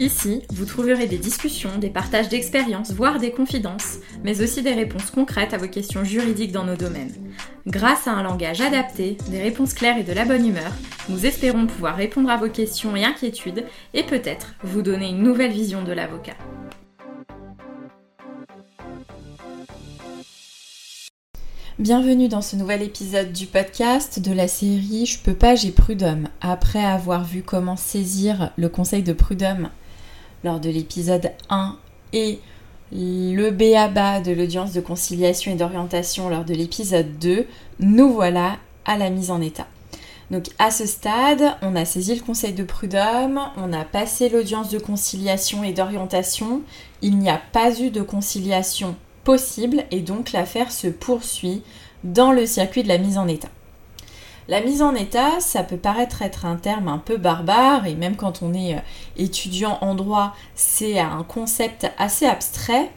Ici, vous trouverez des discussions, des partages d'expériences, voire des confidences, mais aussi des réponses concrètes à vos questions juridiques dans nos domaines. Grâce à un langage adapté, des réponses claires et de la bonne humeur, nous espérons pouvoir répondre à vos questions et inquiétudes et peut-être vous donner une nouvelle vision de l'avocat. Bienvenue dans ce nouvel épisode du podcast de la série Je peux pas, j'ai prud'homme. Après avoir vu comment saisir le conseil de prud'homme lors de l'épisode 1 et le BABA de l'audience de conciliation et d'orientation lors de l'épisode 2, nous voilà à la mise en état. Donc à ce stade, on a saisi le conseil de prud'homme, on a passé l'audience de conciliation et d'orientation, il n'y a pas eu de conciliation possible et donc l'affaire se poursuit dans le circuit de la mise en état. La mise en état, ça peut paraître être un terme un peu barbare et même quand on est euh, étudiant en droit, c'est un concept assez abstrait.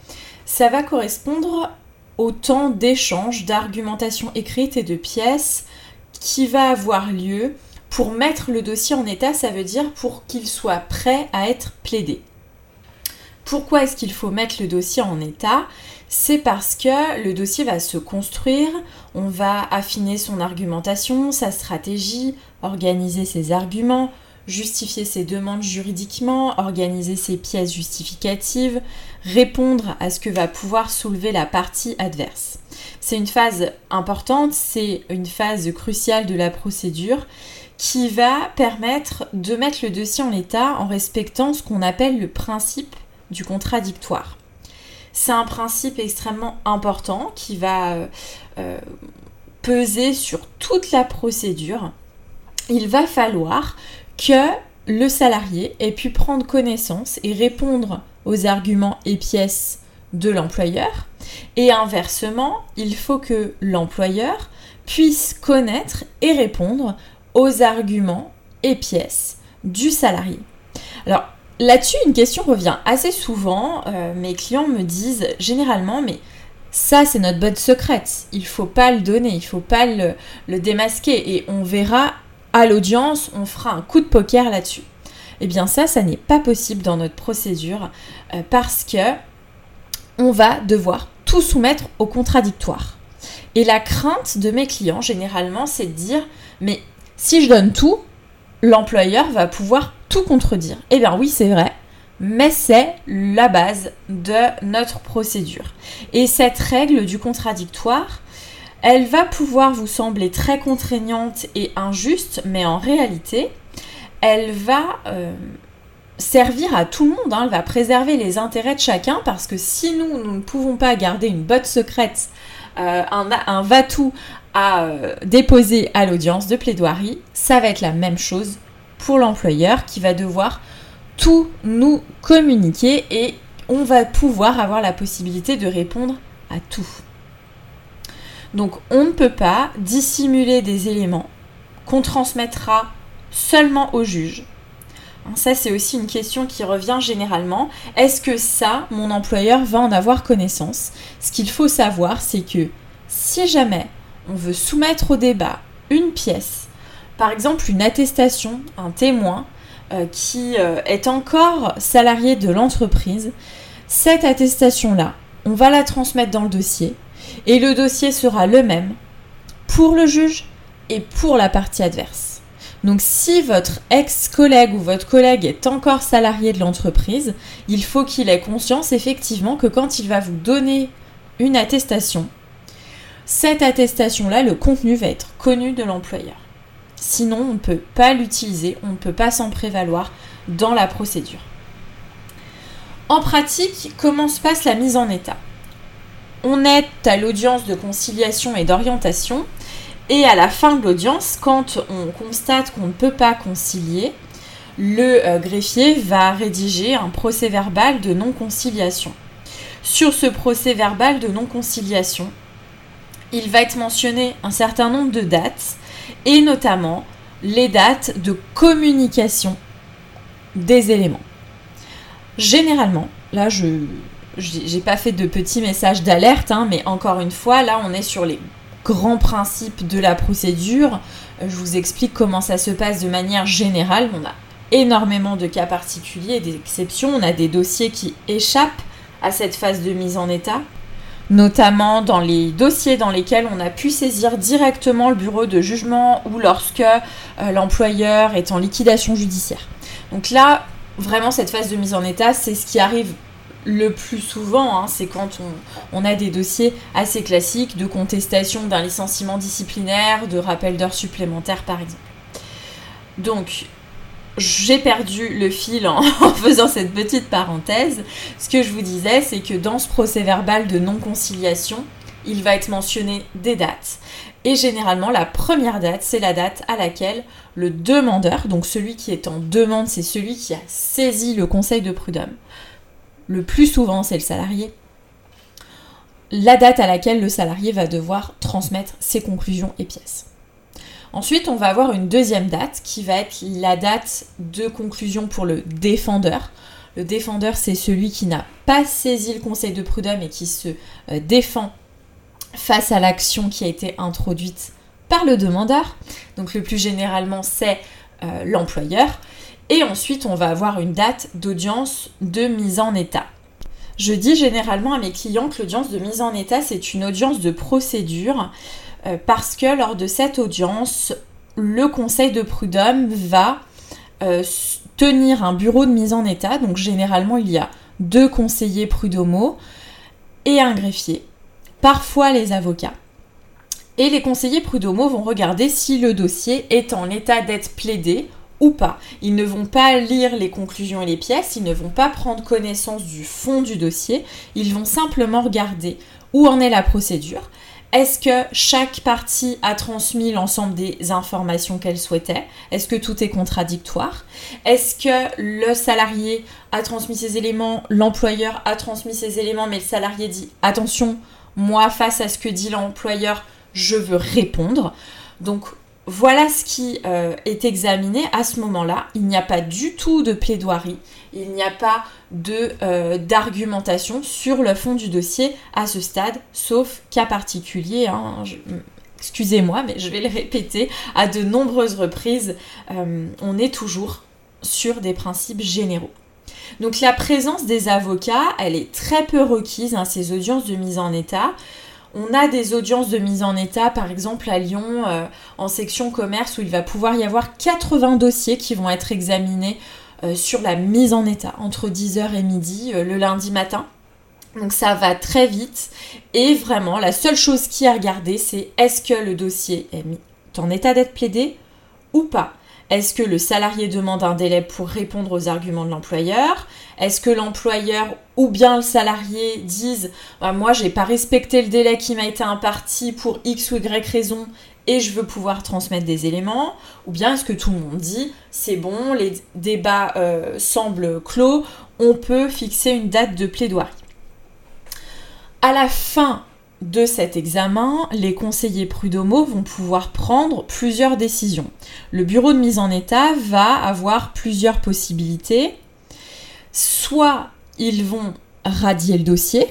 Ça va correspondre au temps d'échange, d'argumentation écrite et de pièces qui va avoir lieu pour mettre le dossier en état, ça veut dire pour qu'il soit prêt à être plaidé. Pourquoi est-ce qu'il faut mettre le dossier en état? C'est parce que le dossier va se construire, on va affiner son argumentation, sa stratégie, organiser ses arguments, justifier ses demandes juridiquement, organiser ses pièces justificatives, répondre à ce que va pouvoir soulever la partie adverse. C'est une phase importante, c'est une phase cruciale de la procédure qui va permettre de mettre le dossier en état en respectant ce qu'on appelle le principe du contradictoire. C'est un principe extrêmement important qui va euh, euh, peser sur toute la procédure. Il va falloir que le salarié ait pu prendre connaissance et répondre aux arguments et pièces de l'employeur. Et inversement, il faut que l'employeur puisse connaître et répondre aux arguments et pièces du salarié. Alors, Là-dessus, une question revient assez souvent. Euh, mes clients me disent généralement, mais ça, c'est notre botte secrète. Il faut pas le donner, il faut pas le, démasquer. Et on verra à l'audience, on fera un coup de poker là-dessus. Eh bien, ça, ça n'est pas possible dans notre procédure euh, parce que on va devoir tout soumettre au contradictoire. Et la crainte de mes clients, généralement, c'est de dire, mais si je donne tout, l'employeur va pouvoir contredire. Eh bien oui, c'est vrai, mais c'est la base de notre procédure. Et cette règle du contradictoire, elle va pouvoir vous sembler très contraignante et injuste, mais en réalité, elle va euh, servir à tout le monde, hein. elle va préserver les intérêts de chacun, parce que si nous, nous ne pouvons pas garder une botte secrète, euh, un, un va-tout à euh, déposer à l'audience de plaidoirie, ça va être la même chose pour l'employeur qui va devoir tout nous communiquer et on va pouvoir avoir la possibilité de répondre à tout. Donc on ne peut pas dissimuler des éléments qu'on transmettra seulement au juge. Hein, ça, c'est aussi une question qui revient généralement. Est-ce que ça, mon employeur va en avoir connaissance? Ce qu'il faut savoir, c'est que si jamais on veut soumettre au débat une pièce, par exemple une attestation, un témoin euh, qui euh, est encore salarié de l'entreprise, cette attestation-là, on va la transmettre dans le dossier et le dossier sera le même pour le juge et pour la partie adverse. Donc si votre ex-collègue ou votre collègue est encore salarié de l'entreprise, il faut qu'il ait conscience effectivement que quand il va vous donner une attestation, cette attestation-là, le contenu va être connu de l'employeur. Sinon, on ne peut pas l'utiliser, on ne peut pas s'en prévaloir dans la procédure. En pratique, comment se passe la mise en état? On est à l'audience de conciliation et d'orientation et à la fin de l'audience, quand on constate qu'on ne peut pas concilier, le euh, greffier va rédiger un procès verbal de non-conciliation. Sur ce procès verbal de non-conciliation, il va être mentionné un certain nombre de dates et notamment les dates de communication des éléments. Généralement, là je j'ai pas fait de petits messages d'alerte, hein, mais encore une fois, là on est sur les grands principes de la procédure. Je vous explique comment ça se passe de manière générale. On a énormément de cas particuliers et d'exceptions. On a des dossiers qui échappent à cette phase de mise en état, notamment dans les dossiers dans lesquels on a pu saisir directement le bureau de jugement ou lorsque euh, l'employeur est en liquidation judiciaire. Donc là, vraiment, cette phase de mise en état, c'est ce qui arrive le plus souvent, hein, c'est quand on, a des dossiers assez classiques de contestation d'un licenciement disciplinaire, de rappel d'heures supplémentaires par exemple. Donc, j'ai perdu le fil en, faisant cette petite parenthèse. Ce que je vous disais, c'est que dans ce procès verbal de non-conciliation, il va être mentionné des dates. Et généralement, la première date, c'est la date à laquelle le demandeur, donc celui qui est en demande, c'est celui qui a saisi le conseil de prud'homme. Le plus souvent, c'est le salarié. La date à laquelle le salarié va devoir transmettre ses conclusions et pièces. Ensuite, on va avoir une deuxième date qui va être la date de conclusion pour le défendeur. Le défendeur, c'est celui qui n'a pas saisi le conseil de prud'homme et qui se euh, défend face à l'action qui a été introduite par le demandeur. Donc le plus généralement, c'est euh, l'employeur. Et ensuite, on va avoir une date d'audience de mise en état. Je dis généralement à mes clients que l'audience de mise en état, c'est une audience de procédure euh, parce que lors de cette audience, le conseil de prud'homme va euh, tenir un bureau de mise en état. Donc généralement, il y a deux conseillers prud'homaux et un greffier, parfois les avocats. Et les conseillers prud'homaux vont regarder si le dossier est en état d'être plaidé ou pas. Ils ne vont pas lire les conclusions et les pièces, ils ne vont pas prendre connaissance du fond du dossier, ils vont simplement regarder où en est la procédure, est-ce que chaque partie a transmis l'ensemble des informations qu'elle souhaitait? Est-ce que tout est contradictoire? Est-ce que le salarié a transmis ses éléments, l'employeur a transmis ses éléments, mais le salarié dit attention, moi face à ce que dit l'employeur, je veux répondre. Donc voilà ce qui euh, est examiné à ce moment-là. Il n'y a pas du tout de plaidoirie, il n'y a pas euh, d'argumentation sur le fond du dossier à ce stade, sauf cas particulier. Hein. Excusez-moi, mais je vais le répéter à de nombreuses reprises. Euh, on est toujours sur des principes généraux. Donc la présence des avocats, elle est très peu requise, hein, ces audiences de mise en état. On a des audiences de mise en état, par exemple à Lyon, euh, en section commerce, où il va pouvoir y avoir 80 dossiers qui vont être examinés euh, sur la mise en état entre 10h et midi euh, le lundi matin. Donc ça va très vite et vraiment la seule chose qui est à regarder c'est est-ce que le dossier est en état d'être plaidé ou pas. Est-ce que le salarié demande un délai pour répondre aux arguments de l'employeur? Est-ce que l'employeur ou bien le salarié disent bah, moi j'ai pas respecté le délai qui m'a été imparti pour X ou Y raison et je veux pouvoir transmettre des éléments Ou bien est-ce que tout le monde dit c'est bon, les débats euh, semblent clos, on peut fixer une date de plaidoirie À la fin de cet examen, les conseillers prud'homaux vont pouvoir prendre plusieurs décisions. Le bureau de mise en état va avoir plusieurs possibilités. Soit ils vont radier le dossier,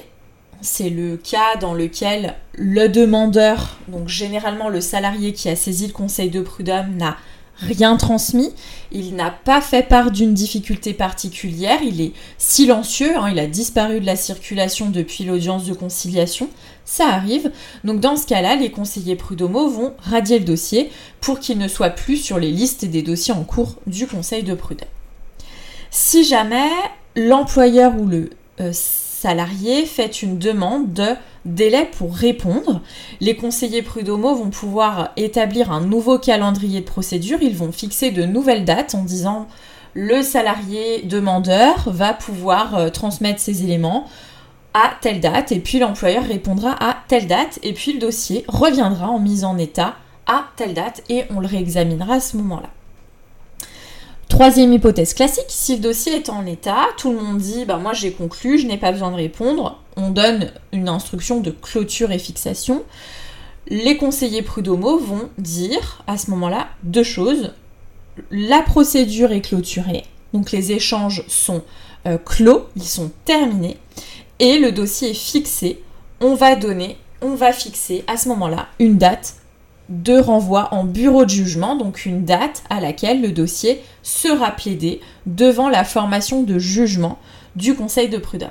c'est le cas dans lequel le demandeur, donc généralement le salarié qui a saisi le conseil de prud'homme, n'a rien transmis, il n'a pas fait part d'une difficulté particulière, il est silencieux, hein, il a disparu de la circulation depuis l'audience de conciliation, ça arrive. Donc dans ce cas-là, les conseillers prud'homaux vont radier le dossier pour qu'il ne soit plus sur les listes des dossiers en cours du conseil de prud'homme. Si jamais l'employeur ou le euh, salarié fait une demande de délai pour répondre. Les conseillers prud'homaux vont pouvoir établir un nouveau calendrier de procédure. Ils vont fixer de nouvelles dates en disant le salarié demandeur va pouvoir euh, transmettre ses éléments à telle date et puis l'employeur répondra à telle date et puis le dossier reviendra en mise en état à telle date et on le réexaminera à ce moment-là. Troisième hypothèse classique, si le dossier est en état, tout le monde dit bah moi j'ai conclu, je n'ai pas besoin de répondre, on donne une instruction de clôture et fixation. Les conseillers prud'homaux vont dire à ce moment-là deux choses. La procédure est clôturée, donc les échanges sont euh, clos, ils sont terminés, et le dossier est fixé. On va donner, on va fixer à ce moment-là une date de renvoi en bureau de jugement, donc une date à laquelle le dossier sera plaidé devant la formation de jugement du Conseil de prud'homme.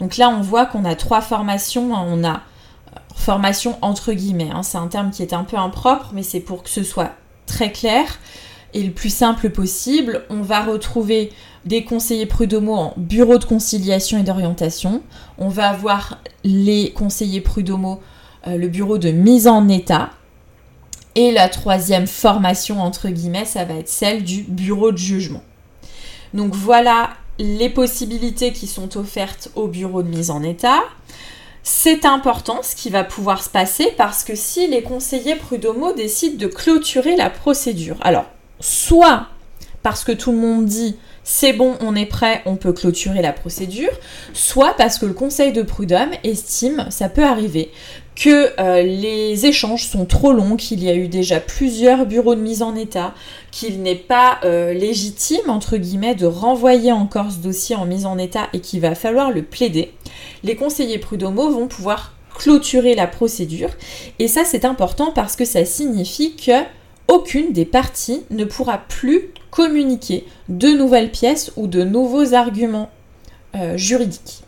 Donc là, on voit qu'on a trois formations. On a euh, formation entre guillemets, hein. c'est un terme qui est un peu impropre, mais c'est pour que ce soit très clair et le plus simple possible. On va retrouver des conseillers prud'homaux en bureau de conciliation et d'orientation. On va avoir les conseillers prud'homaux, euh, le bureau de mise en état. Et la troisième formation, entre guillemets, ça va être celle du bureau de jugement. Donc voilà les possibilités qui sont offertes au bureau de mise en état. C'est important ce qui va pouvoir se passer parce que si les conseillers prud'homaux décident de clôturer la procédure, alors soit parce que tout le monde dit c'est bon, on est prêt, on peut clôturer la procédure, soit parce que le conseil de prud'homme estime, ça peut arriver, que euh, les échanges sont trop longs, qu'il y a eu déjà plusieurs bureaux de mise en état, qu'il n'est pas euh, légitime, entre guillemets, de renvoyer encore ce dossier en mise en état et qu'il va falloir le plaider, les conseillers prud'homaux vont pouvoir clôturer la procédure. Et ça, c'est important parce que ça signifie que aucune des parties ne pourra plus communiquer de nouvelles pièces ou de nouveaux arguments euh, juridiques.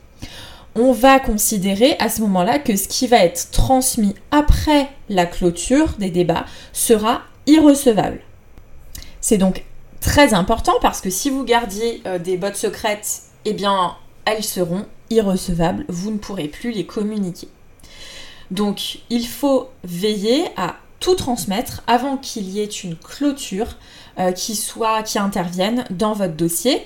On va considérer à ce moment-là que ce qui va être transmis après la clôture des débats sera irrecevable. C'est donc très important parce que si vous gardiez euh, des bottes secrètes, eh bien, elles seront irrecevables, vous ne pourrez plus les communiquer. Donc, il faut veiller à tout transmettre avant qu'il y ait une clôture euh, qui intervienne dans votre dossier.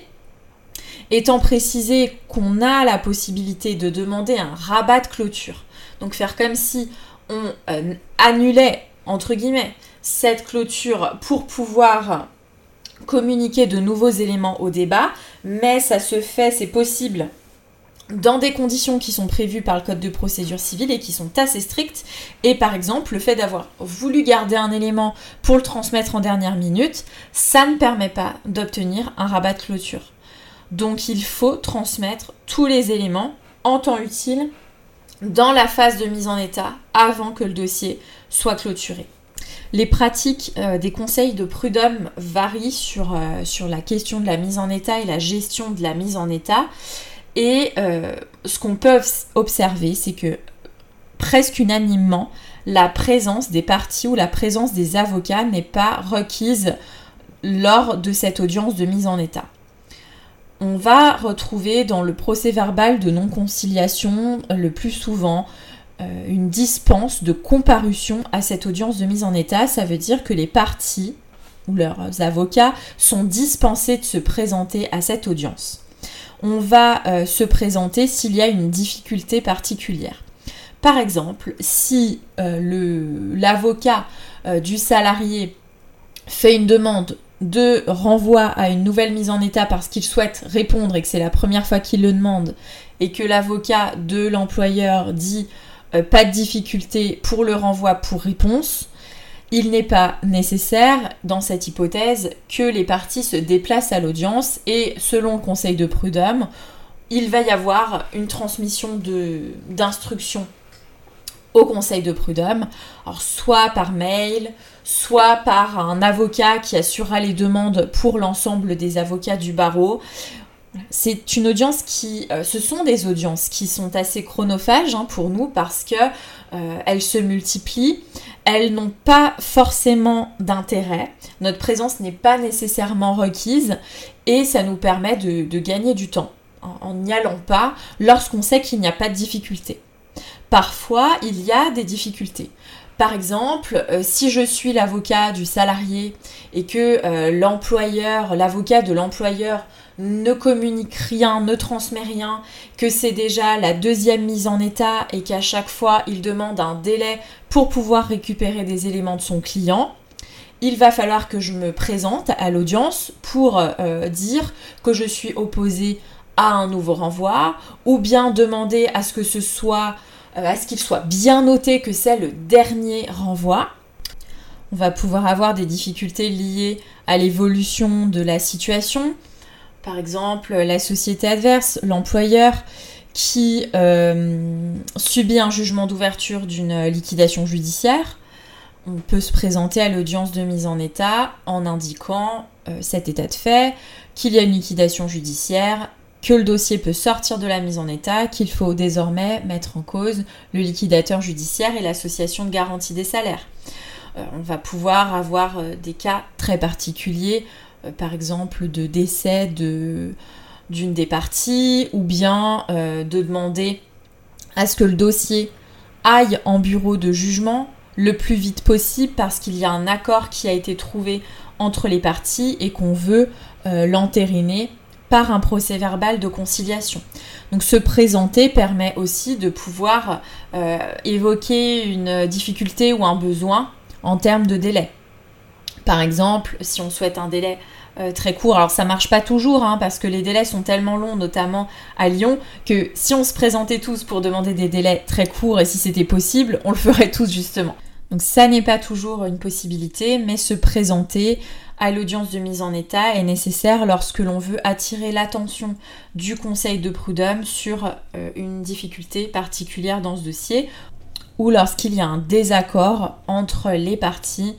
Étant précisé qu'on a la possibilité de demander un rabat de clôture. Donc faire comme si on euh, annulait entre guillemets cette clôture pour pouvoir communiquer de nouveaux éléments au débat, mais ça se fait, c'est possible dans des conditions qui sont prévues par le Code de procédure civile et qui sont assez strictes. Et par exemple, le fait d'avoir voulu garder un élément pour le transmettre en dernière minute, ça ne permet pas d'obtenir un rabat de clôture. Donc il faut transmettre tous les éléments en temps utile dans la phase de mise en état avant que le dossier soit clôturé. Les pratiques euh, des conseils de prud'homme varient sur, euh, sur la question de la mise en état et la gestion de la mise en état. Et euh, ce qu'on peut observer, c'est que presque unanimement, la présence des parties ou la présence des avocats n'est pas requise lors de cette audience de mise en état. On va retrouver dans le procès verbal de non-conciliation le plus souvent euh, une dispense de comparution à cette audience de mise en état. Ça veut dire que les parties ou leurs avocats sont dispensés de se présenter à cette audience on va euh, se présenter s'il y a une difficulté particulière. Par exemple, si euh, l'avocat euh, du salarié fait une demande de renvoi à une nouvelle mise en état parce qu'il souhaite répondre et que c'est la première fois qu'il le demande, et que l'avocat de l'employeur dit pas de difficulté pour le renvoi pour réponse, il n'est pas nécessaire, dans cette hypothèse, que les parties se déplacent à l'audience et, selon le Conseil de prud'homme, il va y avoir une transmission d'instructions au Conseil de prud'homme, soit par mail, soit par un avocat qui assurera les demandes pour l'ensemble des avocats du barreau. C'est une audience qui, euh, ce sont des audiences qui sont assez chronophages hein, pour nous parce que euh, elles se multiplient, elles n'ont pas forcément d'intérêt, notre présence n'est pas nécessairement requise et ça nous permet de, gagner du temps en n'y allant pas lorsqu'on sait qu'il n'y a pas de difficulté. Parfois, il y a des difficultés. Par exemple, euh, si je suis l'avocat du salarié et que euh, l'employeur, l'avocat de l'employeur ne communique rien, ne transmet rien, que c'est déjà la deuxième mise en état et qu'à chaque fois il demande un délai pour pouvoir récupérer des éléments de son client, il va falloir que je me présente à l'audience pour euh, dire que je suis opposé à un nouveau renvoi ou bien demander à ce que ce soit à ce qu'il soit bien noté que c'est le dernier renvoi. On va pouvoir avoir des difficultés liées à l'évolution de la situation, par exemple la société adverse, l'employeur qui euh, subit un jugement d'ouverture d'une liquidation judiciaire, on peut se présenter à l'audience de mise en état en indiquant euh, cet état de fait, qu'il y a une liquidation judiciaire, que le dossier peut sortir de la mise en état, qu'il faut désormais mettre en cause le liquidateur judiciaire et l'association de garantie des salaires. Euh, on va pouvoir avoir des cas très particuliers, par exemple de décès de d'une des parties ou bien euh, de demander à ce que le dossier aille en bureau de jugement le plus vite possible parce qu'il y a un accord qui a été trouvé entre les parties et qu'on veut euh, l'entériner par un procès verbal de conciliation. Donc se présenter permet aussi de pouvoir euh, évoquer une difficulté ou un besoin en termes de délai. Par exemple, si on souhaite un délai euh, très court. Alors ça marche pas toujours hein, parce que les délais sont tellement longs, notamment à Lyon, que si on se présentait tous pour demander des délais très courts et si c'était possible, on le ferait tous justement. Donc ça n'est pas toujours une possibilité, mais se présenter à l'audience de mise en état est nécessaire lorsque l'on veut attirer l'attention du conseil de prud'homme sur euh, une difficulté particulière dans ce dossier ou lorsqu'il y a un désaccord entre les parties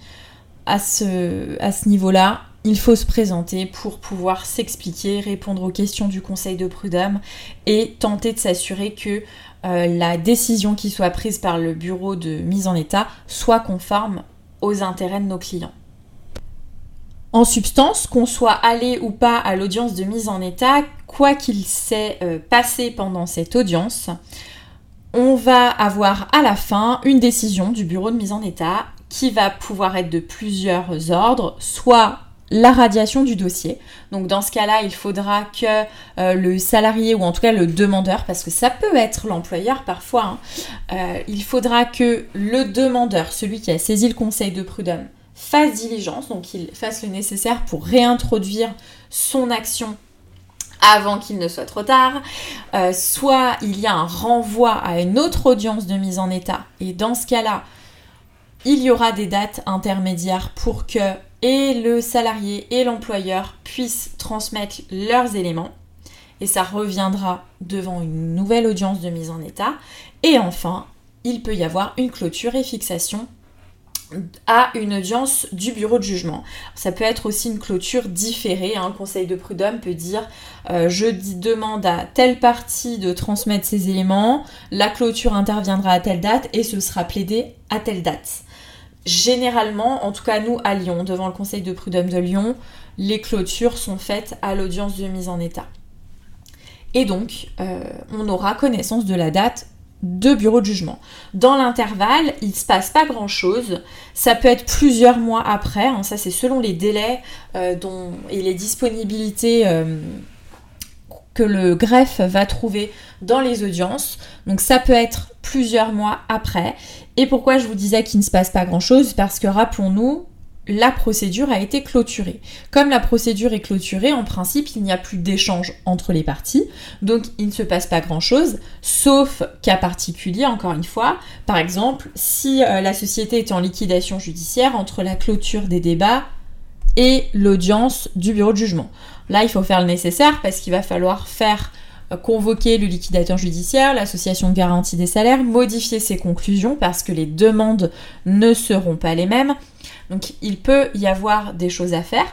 à ce, niveau-là, il faut se présenter pour pouvoir s'expliquer, répondre aux questions du conseil de prud'homme et tenter de s'assurer que euh, la décision qui soit prise par le bureau de mise en état soit conforme aux intérêts de nos clients. En substance, qu'on soit allé ou pas à l'audience de mise en état, quoi qu'il s'est euh, passé pendant cette audience, on va avoir à la fin une décision du bureau de mise en état qui va pouvoir être de plusieurs ordres, soit la radiation du dossier. Donc dans ce cas-là, il faudra que euh, le salarié ou en tout cas le demandeur, parce que ça peut être l'employeur parfois, hein, euh, il faudra que le demandeur, celui qui a saisi le conseil de prud'homme, fasse diligence, donc il fasse le nécessaire pour réintroduire son action avant qu'il ne soit trop tard, euh, soit il y a un renvoi à une autre audience de mise en état, et dans ce cas-là, il y aura des dates intermédiaires pour que et le salarié et l'employeur puissent transmettre leurs éléments et ça reviendra devant une nouvelle audience de mise en état. Et enfin, il peut y avoir une clôture et fixation à une audience du bureau de jugement. Ça peut être aussi une clôture différée. Un hein. conseil de prud'homme peut dire euh, je demande à telle partie de transmettre ses éléments, la clôture interviendra à telle date et ce sera plaidé à telle date. Généralement, en tout cas nous à Lyon, devant le Conseil de prud'homme de Lyon, les clôtures sont faites à l'audience de mise en état. Et donc, euh, on aura connaissance de la date de bureau de jugement. Dans l'intervalle, il ne se passe pas grand-chose. Ça peut être plusieurs mois après. Hein. ça, c'est selon les délais euh, et les disponibilités euh, que le greffe va trouver dans les audiences. Donc ça peut être plusieurs mois après. Et pourquoi je vous disais qu'il ne se passe pas grand-chose? Parce que rappelons-nous, la procédure a été clôturée. Comme la procédure est clôturée, en principe, il n'y a plus d'échange entre les parties, donc il ne se passe pas grand-chose, sauf cas particulier, encore une fois. Par exemple, si euh, la société est en liquidation judiciaire entre la clôture des débats et l'audience du bureau de jugement. Là, il faut faire le nécessaire parce qu'il va falloir faire convoquer le liquidateur judiciaire, l'association de garantie des salaires, modifier ses conclusions parce que les demandes ne seront pas les mêmes. Donc il peut y avoir des choses à faire.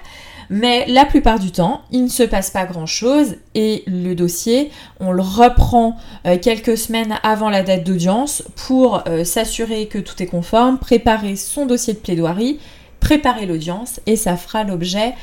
Mais la plupart du temps, il ne se passe pas grand-chose et le dossier, on le reprend euh, quelques semaines avant la date d'audience pour euh, s'assurer que tout est conforme, préparer son dossier de plaidoirie, préparer l'audience et ça fera l'objet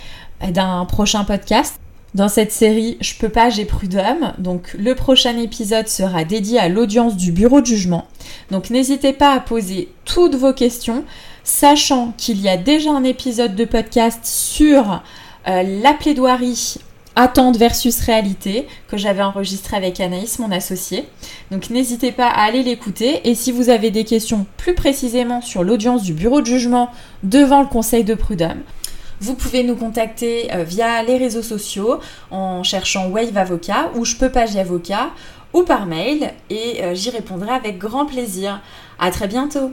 d'un prochain podcast. Dans cette série Je peux pas, j'ai prud'homme. Donc le prochain épisode sera dédié à l'audience du bureau de jugement. Donc n'hésitez pas à poser toutes vos questions, sachant qu'il y a déjà un épisode de podcast sur euh, la plaidoirie attente versus réalité que j'avais enregistré avec Anaïs, mon associé. Donc n'hésitez pas à aller l'écouter. Et si vous avez des questions plus précisément sur l'audience du bureau de jugement devant le conseil de prud'homme, vous pouvez nous contacter euh, via les réseaux sociaux en cherchant Wave Avocat ou Je peux pas, avocat ou par mail et euh, j'y répondrai avec grand plaisir. À très bientôt.